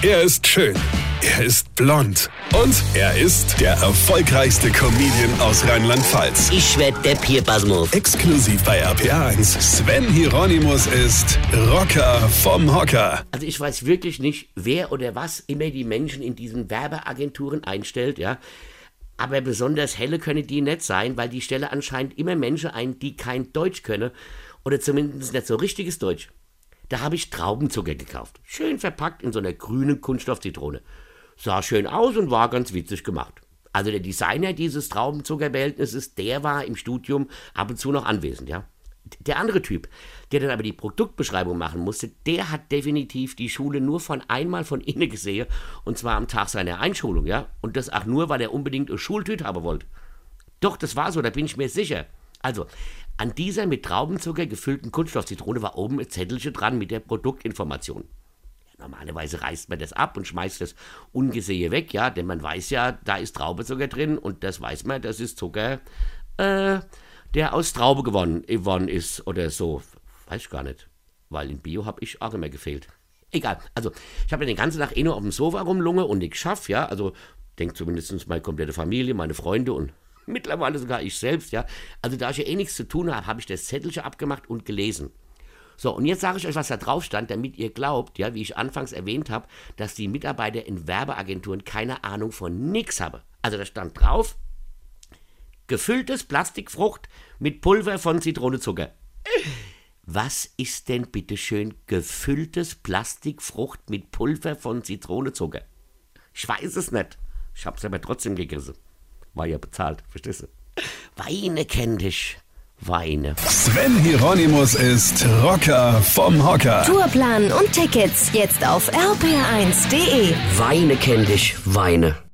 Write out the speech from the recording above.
Er ist schön. Er ist blond. Und er ist der erfolgreichste Comedian aus Rheinland-Pfalz. Ich werd der Pierpasmus. Exklusiv bei RPA1. Sven Hieronymus ist Rocker vom Hocker. Also ich weiß wirklich nicht, wer oder was immer die Menschen in diesen Werbeagenturen einstellt, ja. Aber besonders helle können die nicht sein, weil die stelle anscheinend immer Menschen ein, die kein Deutsch können. Oder zumindest nicht so richtiges Deutsch. Da habe ich Traubenzucker gekauft. Schön verpackt in so einer grünen Kunststoffzitrone. Sah schön aus und war ganz witzig gemacht. Also der Designer dieses Traubenzuckerbehältnisses, der war im Studium ab und zu noch anwesend, ja. Der andere Typ, der dann aber die Produktbeschreibung machen musste, der hat definitiv die Schule nur von einmal von innen gesehen, und zwar am Tag seiner Einschulung, ja. Und das auch nur, weil er unbedingt eine Schultüte haben wollte. Doch, das war so, da bin ich mir sicher. Also, an dieser mit Traubenzucker gefüllten Kunststoffzitrone war oben ein Zettelchen dran mit der Produktinformation. Ja, normalerweise reißt man das ab und schmeißt das ungesehen weg, ja, denn man weiß ja, da ist Traubenzucker drin und das weiß man, das ist Zucker, äh, der aus Traube gewonnen, gewonnen ist oder so. Weiß ich gar nicht, weil in Bio habe ich auch immer gefehlt. Egal, also ich habe ja den ganzen Tag eh nur auf dem Sofa rumlunge und ich schaff, ja, also denkt zumindest meine komplette Familie, meine Freunde und mittlerweile sogar ich selbst, ja. Also da ich ja eh nichts zu tun habe, habe ich das Zettelchen abgemacht und gelesen. So, und jetzt sage ich euch, was da drauf stand, damit ihr glaubt, ja, wie ich anfangs erwähnt habe, dass die Mitarbeiter in Werbeagenturen keine Ahnung von nix haben. Also da stand drauf, gefülltes Plastikfrucht mit Pulver von Zitronezucker. Was ist denn bitteschön gefülltes Plastikfrucht mit Pulver von Zitronezucker? Ich weiß es nicht. Ich hab's aber trotzdem gegessen. War ja bezahlt, verstehst du? Weine kenn dich. Weine. Sven Hieronymus ist Rocker vom Hocker. Tourplan und Tickets jetzt auf rpr1.de. Weine kenn dich. Weine.